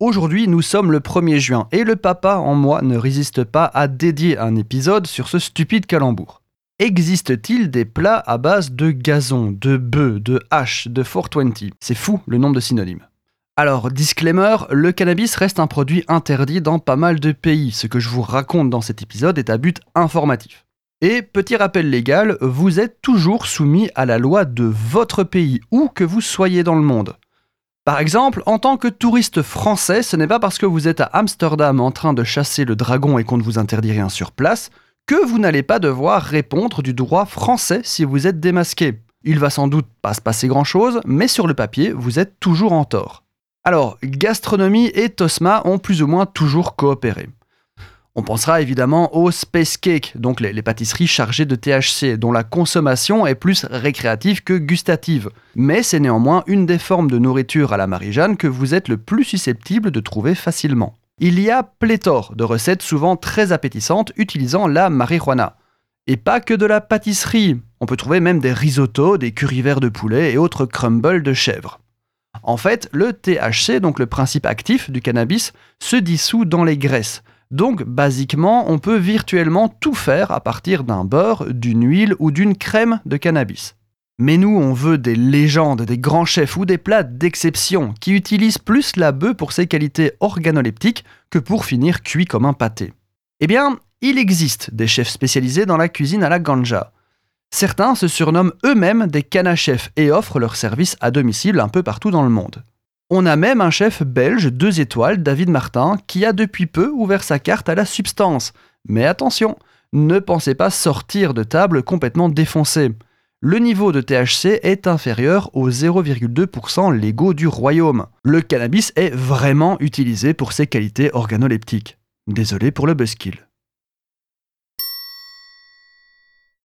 Aujourd'hui, nous sommes le 1er juin et le papa en moi ne résiste pas à dédier un épisode sur ce stupide calembour. Existe-t-il des plats à base de gazon, de bœuf, de hache, de 420 C'est fou le nombre de synonymes. Alors, disclaimer, le cannabis reste un produit interdit dans pas mal de pays. Ce que je vous raconte dans cet épisode est à but informatif. Et petit rappel légal, vous êtes toujours soumis à la loi de votre pays, où que vous soyez dans le monde. Par exemple, en tant que touriste français, ce n'est pas parce que vous êtes à Amsterdam en train de chasser le dragon et qu'on ne vous interdit rien sur place que vous n'allez pas devoir répondre du droit français si vous êtes démasqué. Il va sans doute pas se passer grand chose, mais sur le papier, vous êtes toujours en tort. Alors, gastronomie et Tosma ont plus ou moins toujours coopéré. On pensera évidemment aux space cakes, donc les, pâtisseries chargées de THC, dont la consommation est plus récréative que gustative. Mais c'est néanmoins une des formes de nourriture à la Marie-Jeanne que vous êtes le plus susceptible de trouver facilement. Il y a pléthore de recettes souvent très appétissantes utilisant la marijuana. Et pas que de la pâtisserie, on peut trouver même des risottos, des curry verts de poulet et autres crumbles de chèvre. En fait, le THC, donc le principe actif du cannabis, se dissout dans les graisses, donc, basiquement, on peut virtuellement tout faire à partir d'un beurre, d'une huile ou d'une crème de cannabis. Mais nous, on veut des légendes, des grands chefs ou des plats d'exception qui utilisent plus la bœuf pour ses qualités organoleptiques que pour finir cuit comme un pâté. Eh bien, il existe des chefs spécialisés dans la cuisine à la ganja. Certains se surnomment eux-mêmes des canachefs et offrent leurs services à domicile un peu partout dans le monde. On a même un chef belge deux étoiles, David Martin, qui a depuis peu ouvert sa carte à la substance. Mais attention, ne pensez pas sortir de table complètement défoncé. Le niveau de THC est inférieur aux 0,2% légaux du royaume. Le cannabis est vraiment utilisé pour ses qualités organoleptiques. Désolé pour le buzzkill.